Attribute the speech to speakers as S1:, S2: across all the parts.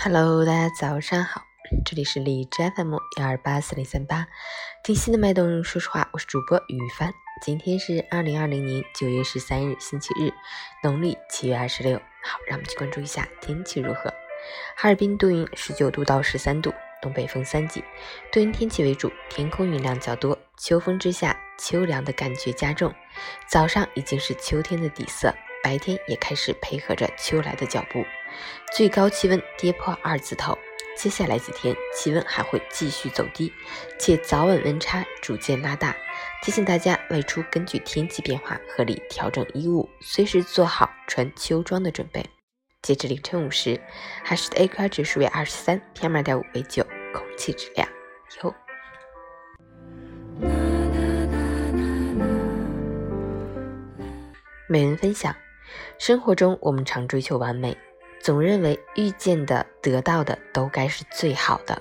S1: Hello，大家早上好，这里是荔枝 FM 幺二八四零三八，听心的脉动，说实话，我是主播于帆。今天是二零二零年九月十三日，星期日，农历七月二十六。好，让我们去关注一下天气如何。哈尔滨多云，十九度到十三度，东北风三级，多云天气为主，天空云量较多，秋风之下，秋凉的感觉加重。早上已经是秋天的底色，白天也开始配合着秋来的脚步。最高气温跌破二字头，接下来几天气温还会继续走低，且早晚温差逐渐拉大。提醒大家外出根据天气变化合理调整衣物，随时做好穿秋装的准备。截至凌晨五时，海市的 AQI 指数为二十三，PM 二点五为九，空气质量优。每人分享：生活中我们常追求完美。总认为遇见的、得到的都该是最好的。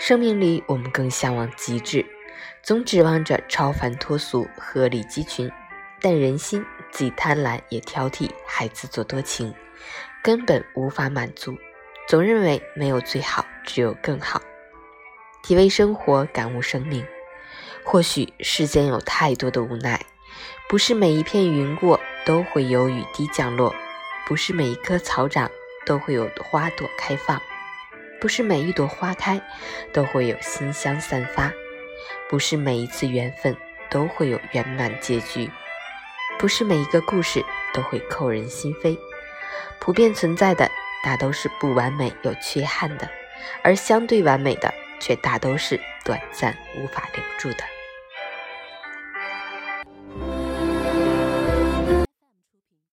S1: 生命里，我们更向往极致，总指望着超凡脱俗、鹤立鸡群。但人心既贪婪也挑剔，还自作多情，根本无法满足。总认为没有最好，只有更好。体味生活，感悟生命。或许世间有太多的无奈，不是每一片云过都会有雨滴降落，不是每一棵草长。都会有花朵开放，不是每一朵花开都会有馨香散发，不是每一次缘分都会有圆满结局，不是每一个故事都会扣人心扉。普遍存在的大都是不完美有缺憾的，而相对完美的却大都是短暂无法留住的。